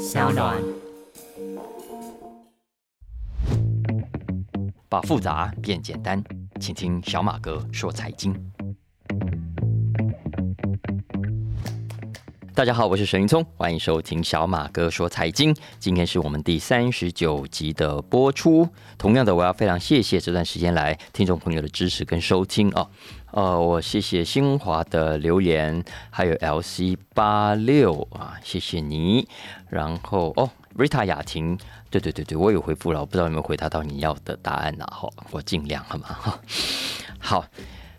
小暖。把复杂变简单，请听小马哥说财经。大家好，我是沈云聪，欢迎收听小马哥说财经。今天是我们第三十九集的播出。同样的，我要非常谢谢这段时间来听众朋友的支持跟收听哦。呃，我谢谢新华的留言，还有 LC 八六啊，谢谢你。然后哦，Rita 雅婷，对对对对，我有回复了，我不知道有没有回答到你要的答案呢？哈，我尽量好吗？哈，好，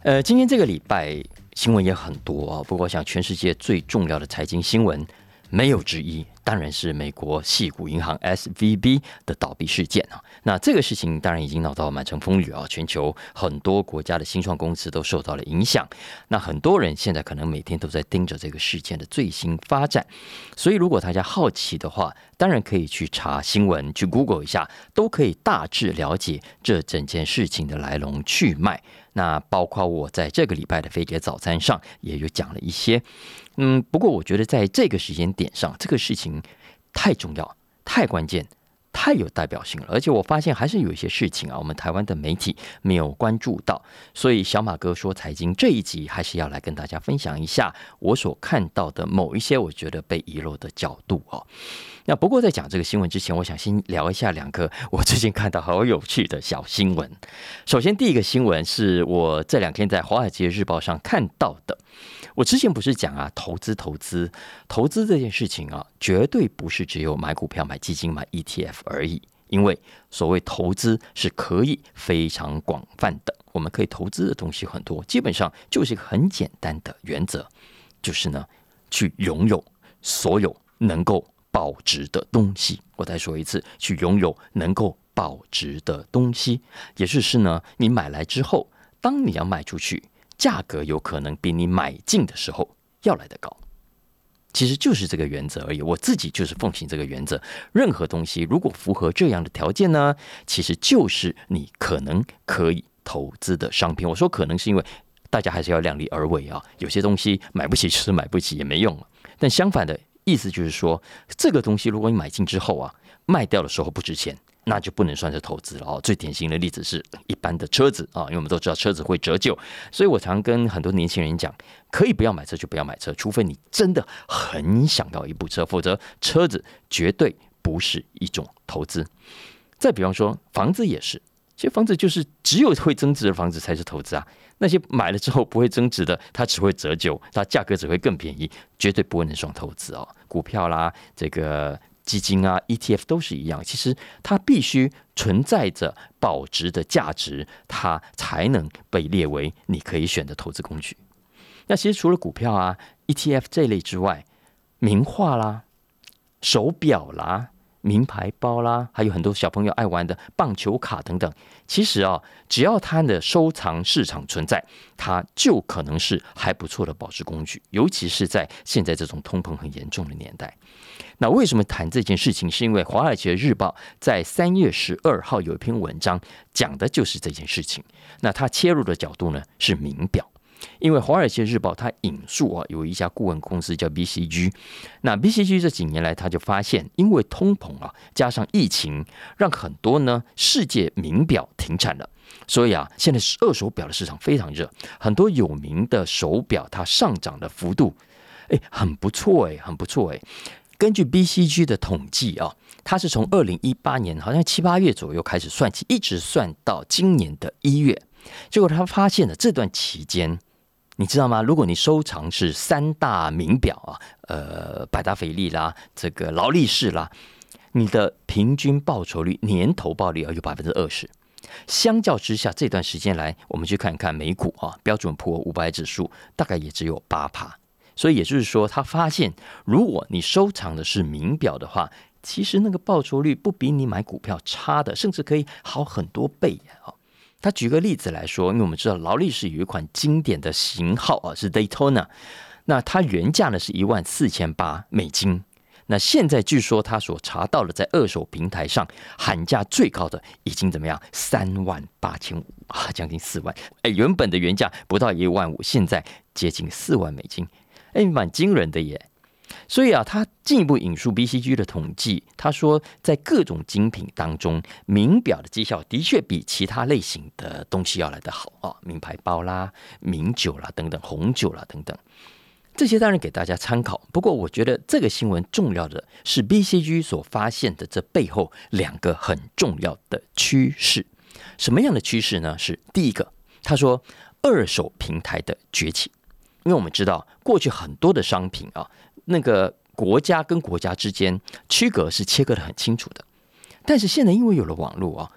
呃，今天这个礼拜新闻也很多啊，不过我想全世界最重要的财经新闻。没有之一，当然是美国系股银行 S V B 的倒闭事件啊。那这个事情当然已经闹到满城风雨啊，全球很多国家的新创公司都受到了影响。那很多人现在可能每天都在盯着这个事件的最新发展。所以，如果大家好奇的话，当然可以去查新闻，去 Google 一下，都可以大致了解这整件事情的来龙去脉。那包括我在这个礼拜的飞碟早餐上也有讲了一些。嗯，不过我觉得在这个时间点上，这个事情太重要、太关键、太有代表性了。而且我发现还是有一些事情啊，我们台湾的媒体没有关注到。所以小马哥说财经这一集还是要来跟大家分享一下我所看到的某一些我觉得被遗漏的角度哦。那不过在讲这个新闻之前，我想先聊一下两个我最近看到好有趣的小新闻。首先，第一个新闻是我这两天在《华尔街日报》上看到的。我之前不是讲啊，投资投资投资这件事情啊，绝对不是只有买股票、买基金、买 ETF 而已。因为所谓投资是可以非常广泛的，我们可以投资的东西很多，基本上就是一个很简单的原则，就是呢，去拥有所有能够保值的东西。我再说一次，去拥有能够保值的东西，也就是呢，你买来之后，当你要卖出去。价格有可能比你买进的时候要来得高，其实就是这个原则而已。我自己就是奉行这个原则。任何东西如果符合这样的条件呢，其实就是你可能可以投资的商品。我说可能是因为大家还是要量力而为啊。有些东西买不起就是买不起也没用了。但相反的意思就是说，这个东西如果你买进之后啊，卖掉的时候不值钱。那就不能算是投资了哦。最典型的例子是一般的车子啊，因为我们都知道车子会折旧，所以我常跟很多年轻人讲，可以不要买车就不要买车，除非你真的很想要一部车，否则车子绝对不是一种投资。再比方说房子也是，其实房子就是只有会增值的房子才是投资啊。那些买了之后不会增值的，它只会折旧，它价格只会更便宜，绝对不会能算投资哦。股票啦，这个。基金啊，ETF 都是一样，其实它必须存在着保值的价值，它才能被列为你可以选的投资工具。那其实除了股票啊、ETF 这类之外，名画啦、手表啦。名牌包啦，还有很多小朋友爱玩的棒球卡等等。其实啊，只要它的收藏市场存在，它就可能是还不错的保值工具。尤其是在现在这种通膨很严重的年代。那为什么谈这件事情？是因为《华尔街日报》在三月十二号有一篇文章，讲的就是这件事情。那它切入的角度呢，是名表。因为《华尔街日报》它引述啊，有一家顾问公司叫 BCG，那 BCG 这几年来，他就发现，因为通膨啊，加上疫情，让很多呢世界名表停产了，所以啊，现在是二手表的市场非常热，很多有名的手表它上涨的幅度，哎，很不错哎，很不错哎。根据 BCG 的统计啊，它是从二零一八年好像七八月左右开始算起，一直算到今年的一月，结果他发现了这段期间。你知道吗？如果你收藏是三大名表啊，呃，百达翡丽啦，这个劳力士啦，你的平均报酬率年投报率要有百分之二十。相较之下，这段时间来，我们去看看美股啊，标准普尔五百指数大概也只有八趴。所以也就是说，他发现，如果你收藏的是名表的话，其实那个报酬率不比你买股票差的，甚至可以好很多倍啊。他举个例子来说，因为我们知道劳力士有一款经典的型号啊，是 Daytona，那它原价呢是一万四千八美金，那现在据说他所查到的在二手平台上喊价最高的已经怎么样？三万八千五啊，将近四万。哎，原本的原价不到一万五，现在接近四万美金，哎，蛮惊人的耶。所以啊，他进一步引述 BCG 的统计，他说，在各种精品当中，名表的绩效的确比其他类型的东西要来得好啊，名牌包啦、名酒啦等等、红酒啦等等，这些当然给大家参考。不过，我觉得这个新闻重要的是 BCG 所发现的这背后两个很重要的趋势。什么样的趋势呢？是第一个，他说二手平台的崛起，因为我们知道过去很多的商品啊。那个国家跟国家之间区隔是切割的很清楚的，但是现在因为有了网络啊，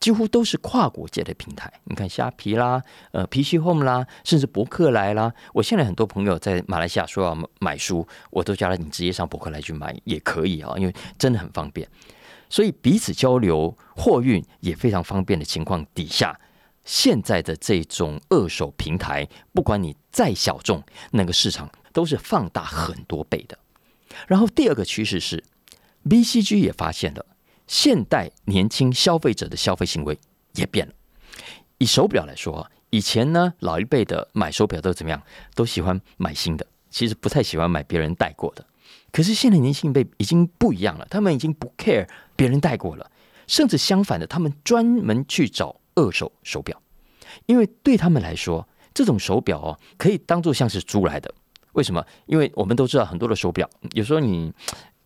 几乎都是跨国界的平台。你看虾皮啦，呃，PC Home 啦，甚至博客来啦。我现在很多朋友在马来西亚说要买书，我都叫他你直接上博客来去买也可以啊，因为真的很方便。所以彼此交流、货运也非常方便的情况底下，现在的这种二手平台，不管你再小众，那个市场。都是放大很多倍的。然后第二个趋势是，BCG 也发现了现代年轻消费者的消费行为也变了。以手表来说，以前呢老一辈的买手表都怎么样？都喜欢买新的，其实不太喜欢买别人戴过的。可是现在年轻一辈已经不一样了，他们已经不 care 别人戴过了，甚至相反的，他们专门去找二手手表，因为对他们来说，这种手表哦可以当做像是租来的。为什么？因为我们都知道很多的手表，有时候你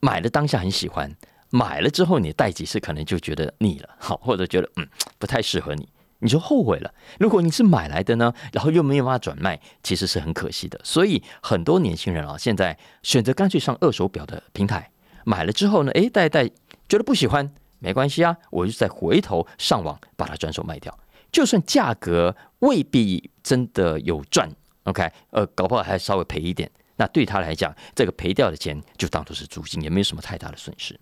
买了当下很喜欢，买了之后你戴几次可能就觉得腻了，好，或者觉得嗯不太适合你，你就后悔了。如果你是买来的呢，然后又没有办法转卖，其实是很可惜的。所以很多年轻人啊，现在选择干脆上二手表的平台，买了之后呢，哎戴戴觉得不喜欢，没关系啊，我就再回头上网把它转手卖掉，就算价格未必真的有赚。OK，呃，搞不好还稍微赔一点，那对他来讲，这个赔掉的钱就当做是租金，也没有什么太大的损失。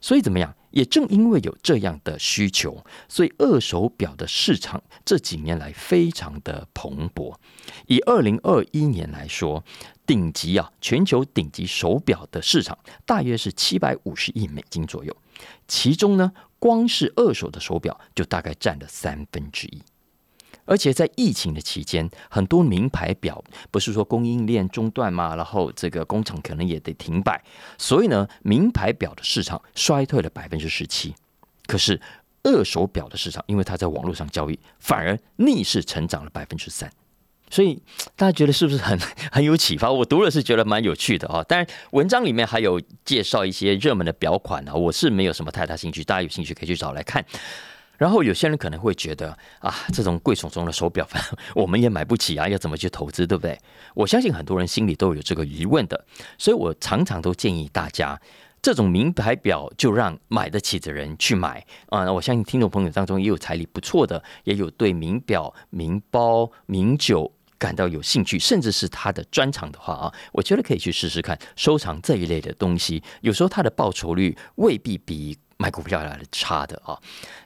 所以怎么样？也正因为有这样的需求，所以二手表的市场这几年来非常的蓬勃。以二零二一年来说，顶级啊，全球顶级手表的市场大约是七百五十亿美金左右，其中呢，光是二手的手表就大概占了三分之一。而且在疫情的期间，很多名牌表不是说供应链中断嘛，然后这个工厂可能也得停摆，所以呢，名牌表的市场衰退了百分之十七。可是二手表的市场，因为它在网络上交易，反而逆势成长了百分之三。所以大家觉得是不是很 很有启发？我读了是觉得蛮有趣的啊。当然，文章里面还有介绍一些热门的表款啊，我是没有什么太大兴趣，大家有兴趣可以去找来看。然后有些人可能会觉得啊，这种贵重重的手表，我们也买不起啊，要怎么去投资，对不对？我相信很多人心里都有这个疑问的，所以我常常都建议大家，这种名牌表就让买得起的人去买啊。我相信听众朋友当中也有财力不错的，也有对名表、名包、名酒感到有兴趣，甚至是他的专长的话啊，我觉得可以去试试看收藏这一类的东西。有时候它的报酬率未必比。买股票来的差的啊，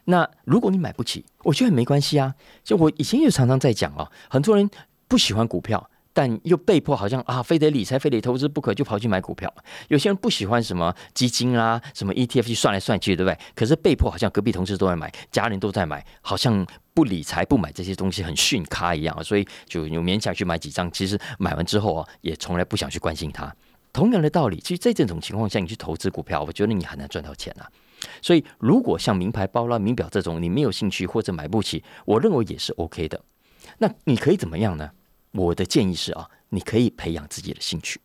那如果你买不起，我觉得没关系啊。就我以前也常常在讲啊，很多人不喜欢股票，但又被迫好像啊，非得理财、非得投资不可，就跑去买股票。有些人不喜欢什么基金啦、什么 ETF 去算来算去，对不对？可是被迫好像隔壁同事都在买，家人都在买，好像不理财、不买这些东西很逊咖一样，所以就有勉强去买几张。其实买完之后啊，也从来不想去关心它。同样的道理，其实在这种情况下，你去投资股票，我觉得你很难赚到钱啊。所以，如果像名牌包啦、名表这种你没有兴趣或者买不起，我认为也是 OK 的。那你可以怎么样呢？我的建议是啊，你可以培养自己的兴趣，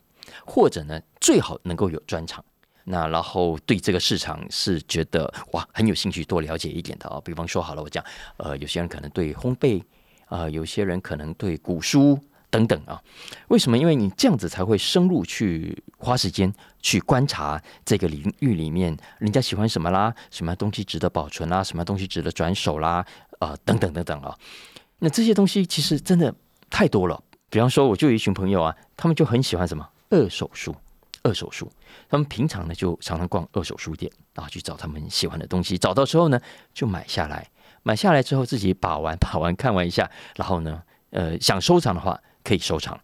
或者呢，最好能够有专长。那然后对这个市场是觉得哇很有兴趣，多了解一点的啊。比方说好了，我讲呃，有些人可能对烘焙啊，有些人可能对古书。等等啊，为什么？因为你这样子才会深入去花时间去观察这个领域里面人家喜欢什么啦，什么东西值得保存啦，什么东西值得转手啦，啊，等等等等啊。那这些东西其实真的太多了。比方说，我就有一群朋友啊，他们就很喜欢什么二手书，二手书。他们平常呢就常常逛二手书店啊，去找他们喜欢的东西，找到之后呢就买下来，买下来之后自己把玩把玩看完一下，然后呢，呃，想收藏的话。可以收藏，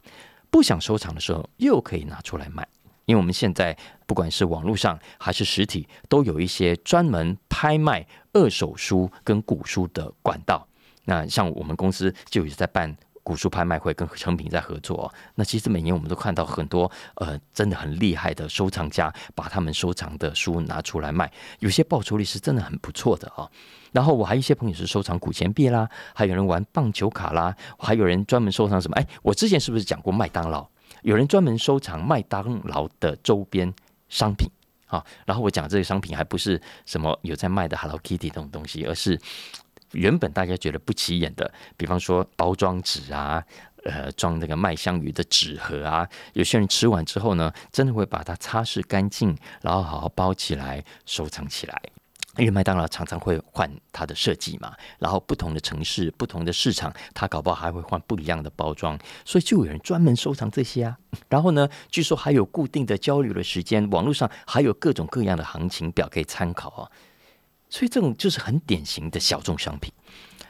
不想收藏的时候又可以拿出来卖，因为我们现在不管是网络上还是实体，都有一些专门拍卖二手书跟古书的管道。那像我们公司就有在办古书拍卖会跟成品在合作，那其实每年我们都看到很多呃真的很厉害的收藏家把他们收藏的书拿出来卖，有些报酬率是真的很不错的啊。然后我还有一些朋友是收藏古钱币啦，还有人玩棒球卡啦，还有人专门收藏什么？哎，我之前是不是讲过麦当劳？有人专门收藏麦当劳的周边商品啊。然后我讲这个商品还不是什么有在卖的 Hello Kitty 这种东西，而是原本大家觉得不起眼的，比方说包装纸啊，呃，装那个麦香鱼的纸盒啊。有些人吃完之后呢，真的会把它擦拭干净，然后好好包起来收藏起来。因为麦当劳常常会换它的设计嘛，然后不同的城市、不同的市场，它搞不好还会换不一样的包装，所以就有人专门收藏这些啊。然后呢，据说还有固定的交流的时间，网络上还有各种各样的行情表可以参考啊。所以这种就是很典型的小众商品。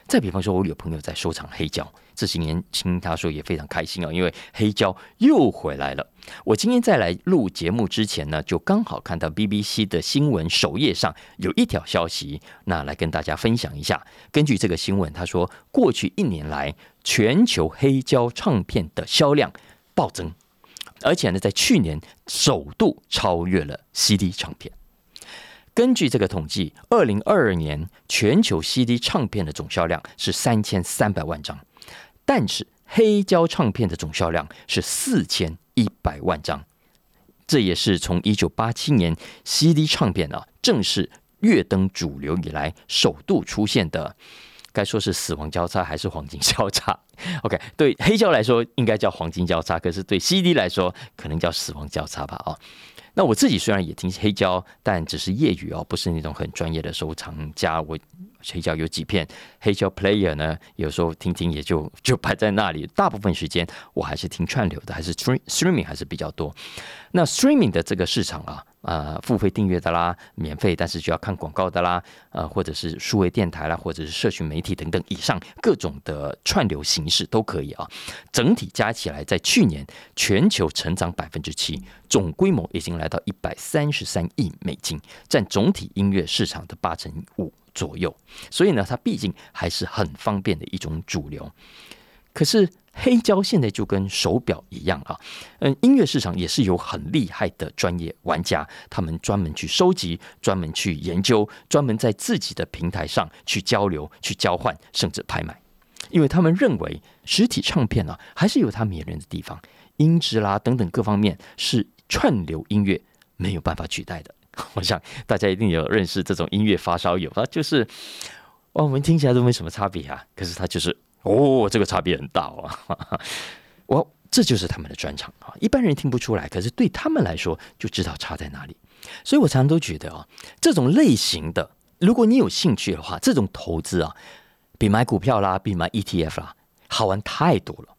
再比方说，我有朋友在收藏黑胶，这几年听他说也非常开心啊，因为黑胶又回来了。我今天在来录节目之前呢，就刚好看到 BBC 的新闻首页上有一条消息，那来跟大家分享一下。根据这个新闻，他说过去一年来，全球黑胶唱片的销量暴增，而且呢，在去年首度超越了 CD 唱片。根据这个统计，二零二二年全球 CD 唱片的总销量是三千三百万张，但是黑胶唱片的总销量是四千一百万张。这也是从一九八七年 CD 唱片啊正式跃登主流以来，首度出现的，该说是死亡交叉还是黄金交叉？OK，对黑胶来说应该叫黄金交叉，可是对 CD 来说可能叫死亡交叉吧？啊。那我自己虽然也听黑胶，但只是业余哦，不是那种很专业的收藏家。我黑胶有几片黑胶 player 呢，有时候听听也就 就摆在那里。大部分时间我还是听串流的，还是 streaming 还是比较多。那 streaming 的这个市场啊。呃，付费订阅的啦，免费但是就要看广告的啦，呃，或者是数位电台啦，或者是社群媒体等等，以上各种的串流形式都可以啊。整体加起来，在去年全球成长百分之七，总规模已经来到一百三十三亿美金，占总体音乐市场的八成五左右。所以呢，它毕竟还是很方便的一种主流。可是。黑胶现在就跟手表一样啊，嗯，音乐市场也是有很厉害的专业玩家，他们专门去收集、专门去研究、专门在自己的平台上去交流、去交换，甚至拍卖，因为他们认为实体唱片呢还是有它迷人的地方，音质啦等等各方面是串流音乐没有办法取代的。我想大家一定有认识这种音乐发烧友，他就是哦，我们听起来都没什么差别啊，可是他就是。哦，这个差别很大啊！我这就是他们的专长啊，一般人听不出来，可是对他们来说就知道差在哪里。所以我常常都觉得啊，这种类型的，如果你有兴趣的话，这种投资啊，比买股票啦，比买 ETF 啦，好玩太多了。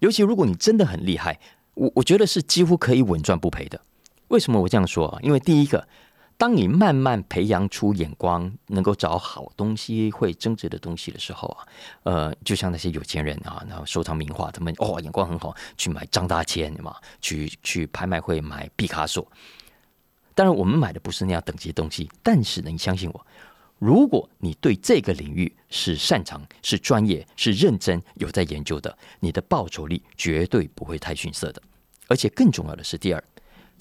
尤其如果你真的很厉害，我我觉得是几乎可以稳赚不赔的。为什么我这样说啊？因为第一个。当你慢慢培养出眼光，能够找好东西、会增值的东西的时候啊，呃，就像那些有钱人啊，然后收藏名画，他们哦眼光很好，去买张大千嘛，去去拍卖会买毕卡索。当然，我们买的不是那样等级的东西，但是呢，你相信我，如果你对这个领域是擅长、是专业、是认真、有在研究的，你的报酬率绝对不会太逊色的。而且更重要的是，第二。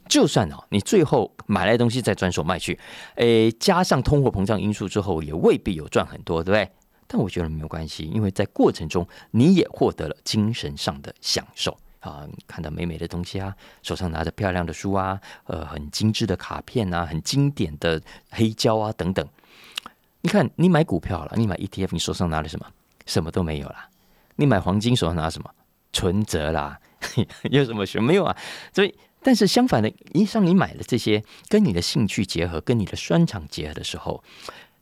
就算哦，你最后买来东西再转手卖去，诶，加上通货膨胀因素之后，也未必有赚很多，对不对？但我觉得没有关系，因为在过程中你也获得了精神上的享受啊！看到美美的东西啊，手上拿着漂亮的书啊，呃，很精致的卡片啊，很经典的黑胶啊等等。你看，你买股票了，你买 ETF，你手上拿了什么？什么都没有啦。你买黄金，手上拿什么？存折啦，有什么学没有啊？所以。但是相反的，一上你买了这些，跟你的兴趣结合，跟你的专长结合的时候，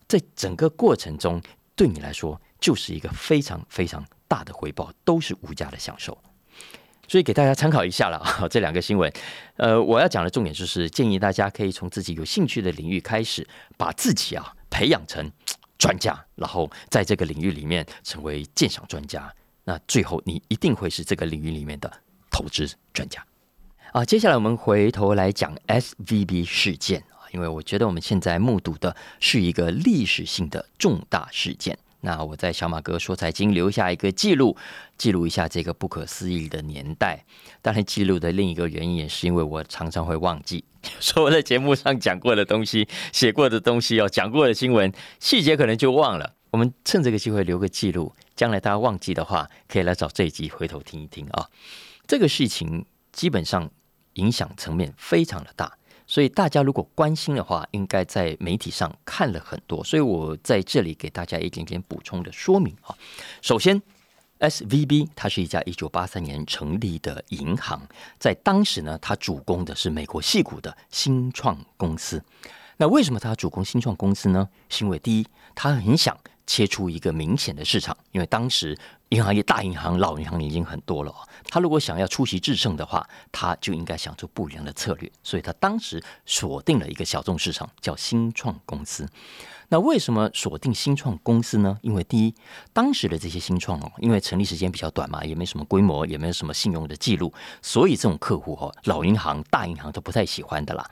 在整个过程中，对你来说就是一个非常非常大的回报，都是无价的享受。所以给大家参考一下了啊，这两个新闻。呃，我要讲的重点就是建议大家可以从自己有兴趣的领域开始，把自己啊培养成专家，然后在这个领域里面成为鉴赏专家。那最后你一定会是这个领域里面的投资专家。啊，接下来我们回头来讲 S V B 事件啊，因为我觉得我们现在目睹的是一个历史性的重大事件。那我在小马哥说财经留下一个记录，记录一下这个不可思议的年代。当然，记录的另一个原因也是因为我常常会忘记，说我在节目上讲过的东西、写过的东西哦，讲过的新闻细节可能就忘了。我们趁这个机会留个记录，将来大家忘记的话，可以来找这一集回头听一听啊。这个事情基本上影响层面非常的大。所以大家如果关心的话，应该在媒体上看了很多。所以我在这里给大家一点点补充的说明啊。首先，S V B 它是一家一九八三年成立的银行，在当时呢，它主攻的是美国戏股的新创公司。那为什么它主攻新创公司呢？是因为第一，它很想。切出一个明显的市场，因为当时银行业大银行、老银行已经很多了。他如果想要出奇制胜的话，他就应该想出不一样的策略。所以他当时锁定了一个小众市场，叫新创公司。那为什么锁定新创公司呢？因为第一，当时的这些新创哦，因为成立时间比较短嘛，也没什么规模，也没有什么信用的记录，所以这种客户哦，老银行、大银行都不太喜欢的啦。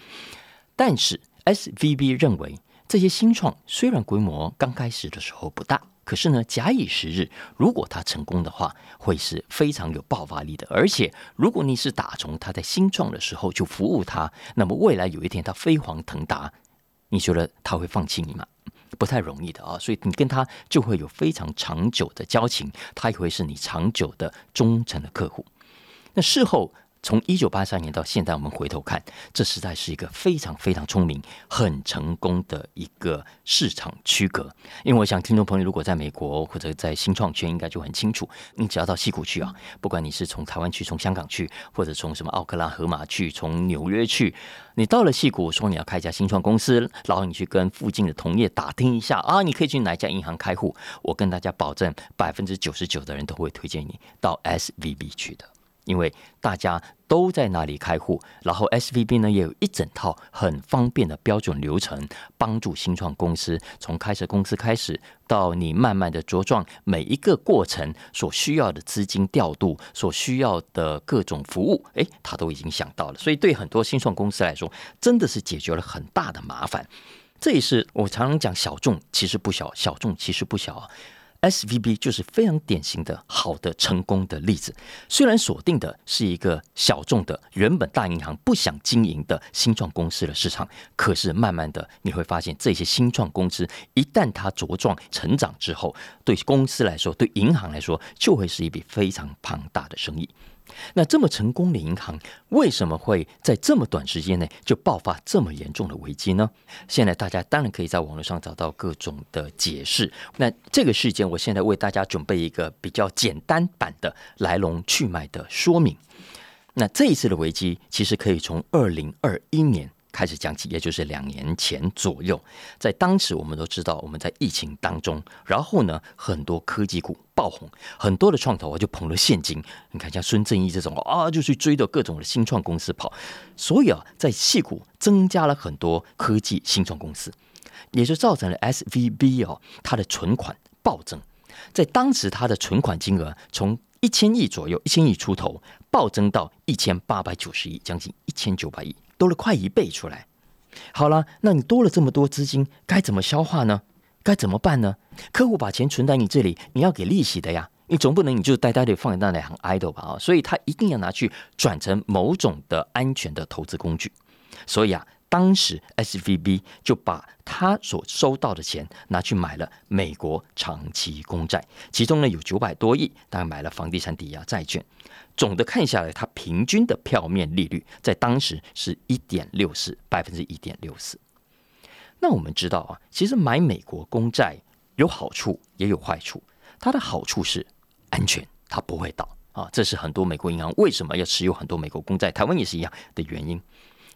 但是 S V B 认为。这些新创虽然规模刚开始的时候不大，可是呢，假以时日，如果它成功的话，会是非常有爆发力的。而且，如果你是打从他在新创的时候就服务他，那么未来有一天他飞黄腾达，你觉得他会放弃你吗？不太容易的啊！所以你跟他就会有非常长久的交情，他也会是你长久的忠诚的客户。那事后。从一九八三年到现在，我们回头看，这实在是一个非常非常聪明、很成功的一个市场区隔。因为我想，听众朋友如果在美国或者在新创圈，应该就很清楚。你只要到西谷去啊，不管你是从台湾去、从香港去，或者从什么奥克拉荷马去、从纽约去，你到了西谷，说你要开一家新创公司，然后你去跟附近的同业打听一下啊，你可以去哪家银行开户。我跟大家保证，百分之九十九的人都会推荐你到 S V B 去的。因为大家都在那里开户，然后 S V B 呢也有一整套很方便的标准流程，帮助新创公司从开设公司开始到你慢慢的茁壮，每一个过程所需要的资金调度，所需要的各种服务，诶，他都已经想到了。所以对很多新创公司来说，真的是解决了很大的麻烦。这也是我常常讲，小众其实不小，小众其实不小。S V B 就是非常典型的好的成功的例子。虽然锁定的是一个小众的、原本大银行不想经营的新创公司的市场，可是慢慢的你会发现，这些新创公司一旦它茁壮成长之后，对公司来说，对银行来说，就会是一笔非常庞大的生意。那这么成功的银行，为什么会在这么短时间内就爆发这么严重的危机呢？现在大家当然可以在网络上找到各种的解释。那这个事件，我现在为大家准备一个比较简单版的来龙去脉的说明。那这一次的危机，其实可以从二零二一年。开始讲起，也就是两年前左右，在当时我们都知道，我们在疫情当中，然后呢，很多科技股爆红，很多的创投啊就捧了现金。你看，像孙正义这种啊，就去追着各种的新创公司跑，所以啊，在戏股增加了很多科技新创公司，也就造成了 S V B 哦，它的存款暴增，在当时它的存款金额从一千亿左右，一千亿出头，暴增到一千八百九十亿，将近一千九百亿。多了快一倍出来，好了，那你多了这么多资金，该怎么消化呢？该怎么办呢？客户把钱存在你这里，你要给利息的呀，你总不能你就呆呆的放在那里很 idle 吧啊？所以他一定要拿去转成某种的安全的投资工具，所以啊。当时 S V B 就把他所收到的钱拿去买了美国长期公债，其中呢有九百多亿，大概买了房地产抵押债券。总的看下来，它平均的票面利率在当时是一点六四百分之一点六四。那我们知道啊，其实买美国公债有好处也有坏处。它的好处是安全，它不会倒啊，这是很多美国银行为什么要持有很多美国公债，台湾也是一样的原因。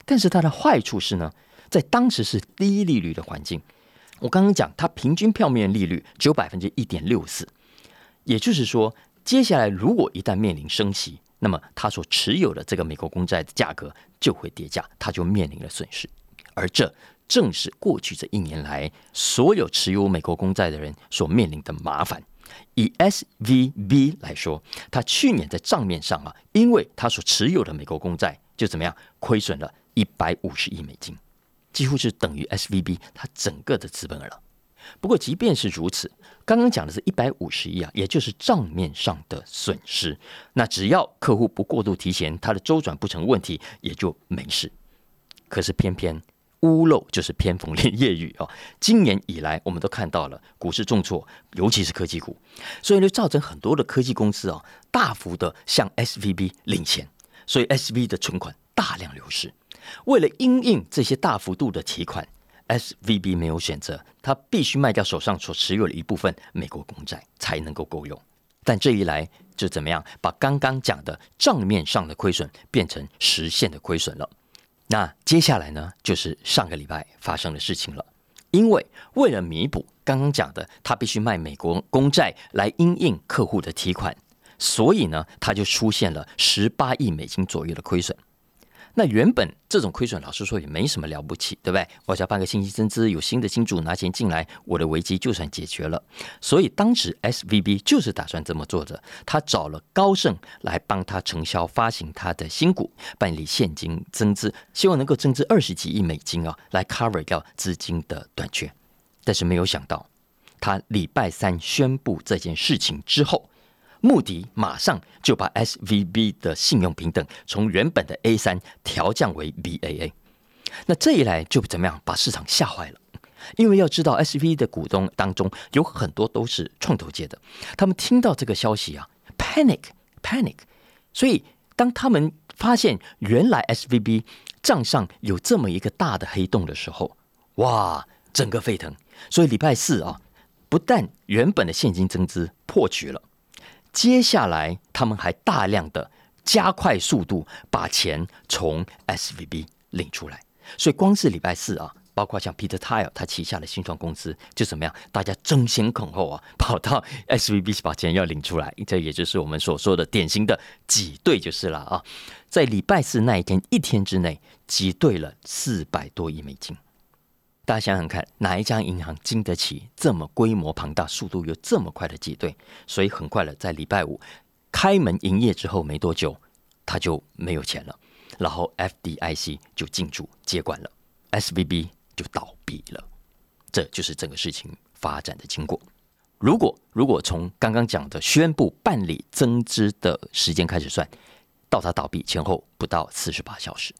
但是它的坏处是呢，在当时是低利率的环境。我刚刚讲，它平均票面利率只有百分之一点六四，也就是说，接下来如果一旦面临升息，那么它所持有的这个美国公债的价格就会跌价，它就面临了损失。而这正是过去这一年来所有持有美国公债的人所面临的麻烦。以 S V B 来说，它去年在账面上啊，因为它所持有的美国公债就怎么样亏损了。一百五十亿美金，几乎是等于 S V B 它整个的资本额了。不过，即便是如此，刚刚讲的是一百五十亿啊，也就是账面上的损失。那只要客户不过度提前，它的周转不成问题，也就没事。可是偏偏屋漏就是偏逢连夜雨啊！今年以来，我们都看到了股市重挫，尤其是科技股，所以就造成很多的科技公司啊，大幅的向 S V B 领钱，所以 S V 的存款大量流失。为了因应这些大幅度的提款。S V B 没有选择，他必须卖掉手上所持有的一部分美国公债才能够够用。但这一来就怎么样？把刚刚讲的账面上的亏损变成实现的亏损了。那接下来呢，就是上个礼拜发生的事情了。因为为了弥补刚刚讲的，他必须卖美国公债来因应客户的提款，所以呢，他就出现了十八亿美金左右的亏损。那原本这种亏损，老实说也没什么了不起，对不对？我只要办个信息增资，有新的金主拿钱进来，我的危机就算解决了。所以当时 S V B 就是打算这么做的，他找了高盛来帮他承销发行他的新股，办理现金增资，希望能够增资二十几亿美金啊，来 cover 掉资金的短缺。但是没有想到，他礼拜三宣布这件事情之后。穆迪马上就把 S V B 的信用平等从原本的 A 三调降为 B A A，那这一来就怎么样？把市场吓坏了。因为要知道 S V 的股东当中有很多都是创投界的，他们听到这个消息啊，panic panic。所以当他们发现原来 S V B 账上有这么一个大的黑洞的时候，哇，整个沸腾。所以礼拜四啊，不但原本的现金增资破局了。接下来，他们还大量的加快速度把钱从 S V B 领出来，所以光是礼拜四啊，包括像 Peter Tile 他旗下的新创公司就怎么样，大家争先恐后啊，跑到 S V B 把钱要领出来，这也就是我们所说的典型的挤兑就是了啊，在礼拜四那一天一天之内挤兑了四百多亿美金。大家想想看，哪一家银行经得起这么规模庞大、速度又这么快的挤兑？所以很快了，在礼拜五开门营业之后没多久，他就没有钱了，然后 FDIC 就进驻接管了，SVB 就倒闭了。这就是整个事情发展的经过。如果如果从刚刚讲的宣布办理增资的时间开始算，到他倒闭前后不到四十八小时。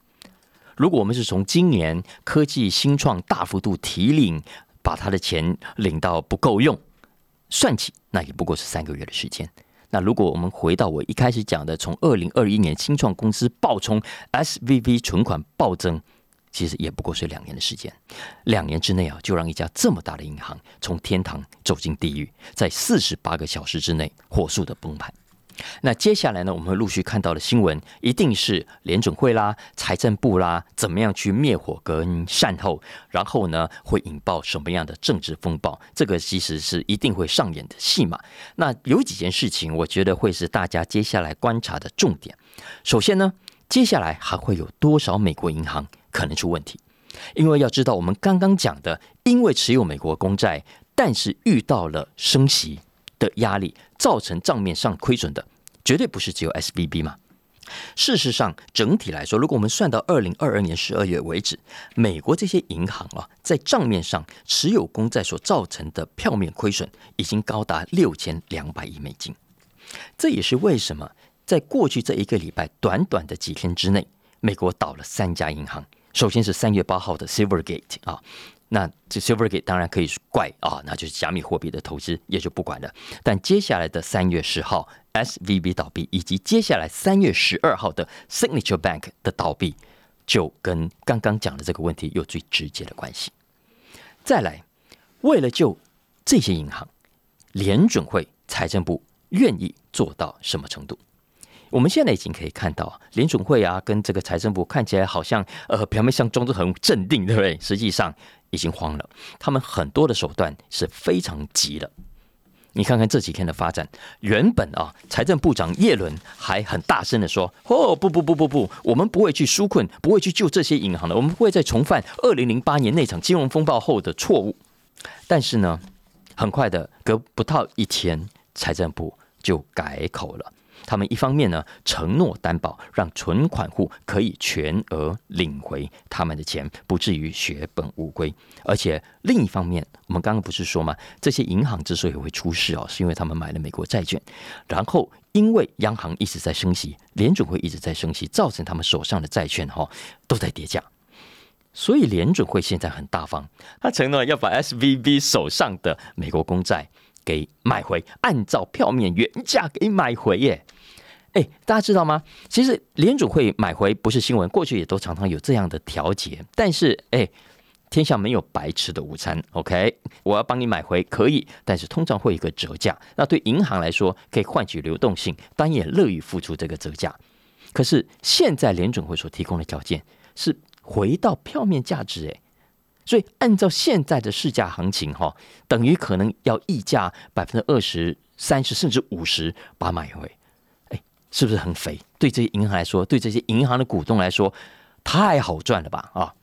如果我们是从今年科技新创大幅度提领，把他的钱领到不够用算起，那也不过是三个月的时间。那如果我们回到我一开始讲的，从二零二一年新创公司暴冲，S V V 存款暴增，其实也不过是两年的时间。两年之内啊，就让一家这么大的银行从天堂走进地狱，在四十八个小时之内火速的崩盘。那接下来呢？我们会陆续看到的新闻，一定是联准会啦、财政部啦，怎么样去灭火跟善后，然后呢，会引爆什么样的政治风暴？这个其实是一定会上演的戏码。那有几件事情，我觉得会是大家接下来观察的重点。首先呢，接下来还会有多少美国银行可能出问题？因为要知道，我们刚刚讲的，因为持有美国公债，但是遇到了升息。的压力造成账面上亏损的，绝对不是只有 S B B 嘛。事实上，整体来说，如果我们算到二零二二年十二月为止，美国这些银行啊，在账面上持有公债所造成的票面亏损，已经高达六千两百亿美金。这也是为什么在过去这一个礼拜短短的几天之内，美国倒了三家银行。首先是三月八号的 Silvergate 啊。那这 Silvergate 当然可以怪啊，那就是加密货币的投资也就不管了。但接下来的三月十号 SVB 倒闭，以及接下来三月十二号的 Signature Bank 的倒闭，就跟刚刚讲的这个问题有最直接的关系。再来，为了救这些银行，联准会、财政部愿意做到什么程度？我们现在已经可以看到，联准会啊，跟这个财政部看起来好像呃表面上装作很镇定，对不对？实际上。已经慌了，他们很多的手段是非常急的。你看看这几天的发展，原本啊，财政部长耶伦还很大声的说：“哦，不不不不不，我们不会去纾困，不会去救这些银行的，我们不会再重犯二零零八年那场金融风暴后的错误。”但是呢，很快的，隔不到一天，财政部就改口了。他们一方面呢承诺担保，让存款户可以全额领回他们的钱，不至于血本无归；而且另一方面，我们刚刚不是说吗？这些银行之所以会出事哦，是因为他们买了美国债券，然后因为央行一直在升息，联准会一直在升息，造成他们手上的债券哈都在跌价。所以联准会现在很大方，他承诺要把 S V B 手上的美国公债给买回，按照票面原价给买回耶。哎，大家知道吗？其实联准会买回不是新闻，过去也都常常有这样的调节。但是，哎，天下没有白吃的午餐。OK，我要帮你买回可以，但是通常会有一个折价。那对银行来说，可以换取流动性，当然也乐于付出这个折价。可是现在联准会所提供的条件是。回到票面价值，哎，所以按照现在的市价行情，哈，等于可能要溢价百分之二十三十甚至五十把它买回，哎，是不是很肥？对这些银行来说，对这些银行的股东来说，太好赚了吧？啊，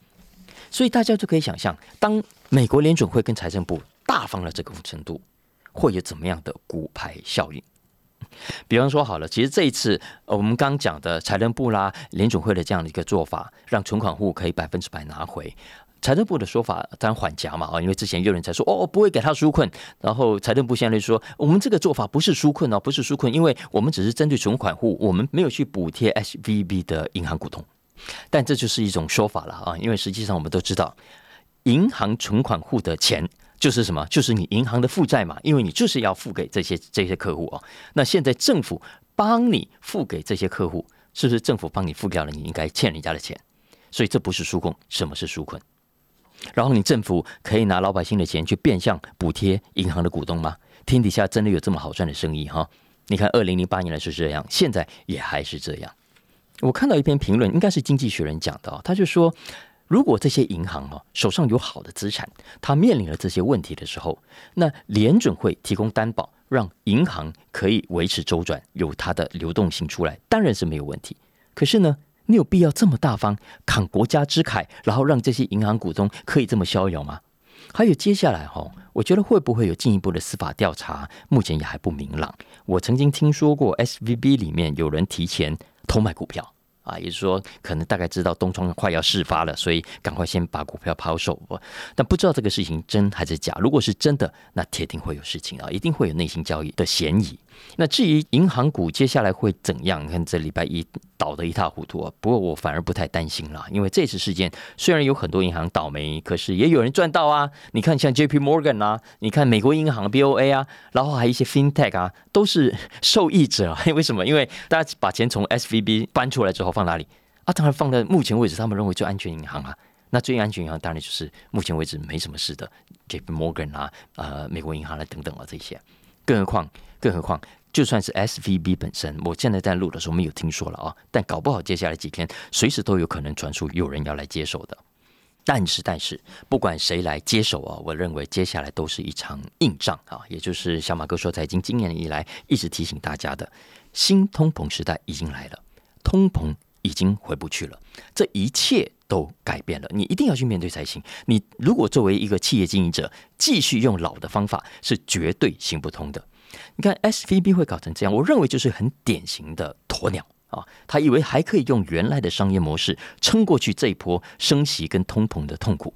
所以大家就可以想象，当美国联准会跟财政部大方了这个程度，会有怎么样的股牌效应？比方说好了，其实这一次，我们刚讲的财政部啦、联准会的这样的一个做法，让存款户可以百分之百拿回。财政部的说法当然缓夹嘛啊，因为之前有人在说哦，不会给他纾困，然后财政部现在就说，我们这个做法不是纾困哦，不是纾困，因为我们只是针对存款户，我们没有去补贴 S V B 的银行股东。但这就是一种说法了啊，因为实际上我们都知道，银行存款户的钱。就是什么？就是你银行的负债嘛，因为你就是要付给这些这些客户哦。那现在政府帮你付给这些客户，是不是政府帮你付掉了你应该欠人家的钱？所以这不是纾困，什么是纾困？然后你政府可以拿老百姓的钱去变相补贴银行的股东吗？天底下真的有这么好赚的生意哈？你看二零零八年的是这样，现在也还是这样。我看到一篇评论，应该是经济学人讲的，他就说。如果这些银行哦手上有好的资产，它面临了这些问题的时候，那联准会提供担保，让银行可以维持周转，有它的流动性出来，当然是没有问题。可是呢，你有必要这么大方扛国家之慨，然后让这些银行股东可以这么逍遥吗？还有接下来哈，我觉得会不会有进一步的司法调查？目前也还不明朗。我曾经听说过 S V B 里面有人提前偷卖股票。啊，也就是说，可能大概知道东窗快要事发了，所以赶快先把股票抛售。但不知道这个事情真还是假。如果是真的，那铁定会有事情啊，一定会有内心交易的嫌疑。那至于银行股接下来会怎样？看这礼拜一倒得一塌糊涂啊！不过我反而不太担心了，因为这次事件虽然有很多银行倒霉，可是也有人赚到啊！你看像 J P Morgan 啊，你看美国银行 B O A 啊，然后还有一些 FinTech 啊，都是受益者。为什么？因为大家把钱从 S V B 搬出来之后放哪里啊？当然放在目前为止他们认为最安全银行啊。那最安全银行当然就是目前为止没什么事的 J P Morgan 啊，呃，美国银行啊等等啊这些。更何况，更何况，就算是 S V B 本身，我现在在录的时候没有听说了啊，但搞不好接下来几天随时都有可能传出有人要来接手的。但是，但是，不管谁来接手啊，我认为接下来都是一场硬仗啊，也就是小马哥说财经经验以来一直提醒大家的，新通膨时代已经来了，通膨已经回不去了，这一切。都改变了，你一定要去面对才行。你如果作为一个企业经营者，继续用老的方法，是绝对行不通的。你看 S V B 会搞成这样，我认为就是很典型的鸵鸟啊！他以为还可以用原来的商业模式撑过去这一波升息跟通膨的痛苦。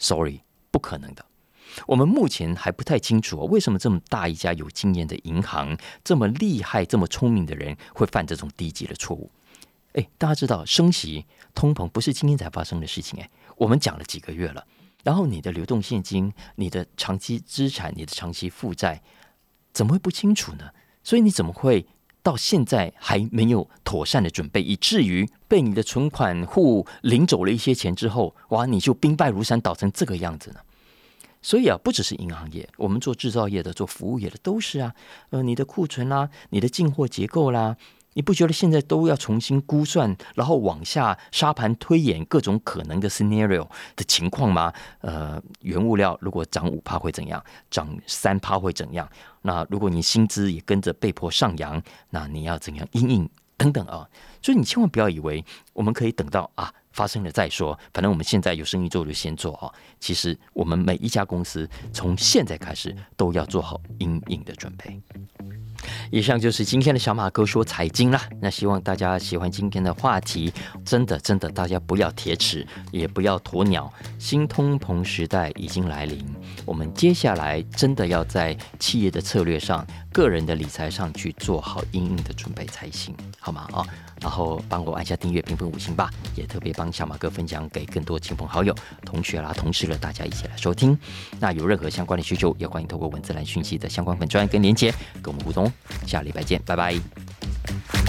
Sorry，不可能的。我们目前还不太清楚哦为什么这么大一家有经验的银行，这么厉害、这么聪明的人会犯这种低级的错误。哎，大家知道升息、通膨不是今天才发生的事情哎，我们讲了几个月了。然后你的流动现金、你的长期资产、你的长期负债，怎么会不清楚呢？所以你怎么会到现在还没有妥善的准备，以至于被你的存款户领走了一些钱之后，哇，你就兵败如山倒成这个样子呢？所以啊，不只是银行业，我们做制造业的、做服务业的都是啊。呃，你的库存啦，你的进货结构啦。你不觉得现在都要重新估算，然后往下沙盘推演各种可能的 scenario 的情况吗？呃，原物料如果涨五趴会怎样？涨三趴会怎样？那如果你薪资也跟着被迫上扬，那你要怎样应应等等啊。所以你千万不要以为我们可以等到啊发生了再说，反正我们现在有生意做就先做啊。其实我们每一家公司从现在开始都要做好应应的准备。以上就是今天的小马哥说财经啦。那希望大家喜欢今天的话题。真的，真的，大家不要铁齿，也不要鸵鸟。新通膨时代已经来临，我们接下来真的要在企业的策略上、个人的理财上去做好应应的准备才行，好吗？啊，然后帮我按下订阅、评分五星吧，也特别帮小马哥分享给更多亲朋好友、同学啦、同事了，大家一起来收听。那有任何相关的需求，也欢迎透过文字栏讯息的相关粉专跟连接跟我们互动。下礼拜见，拜拜。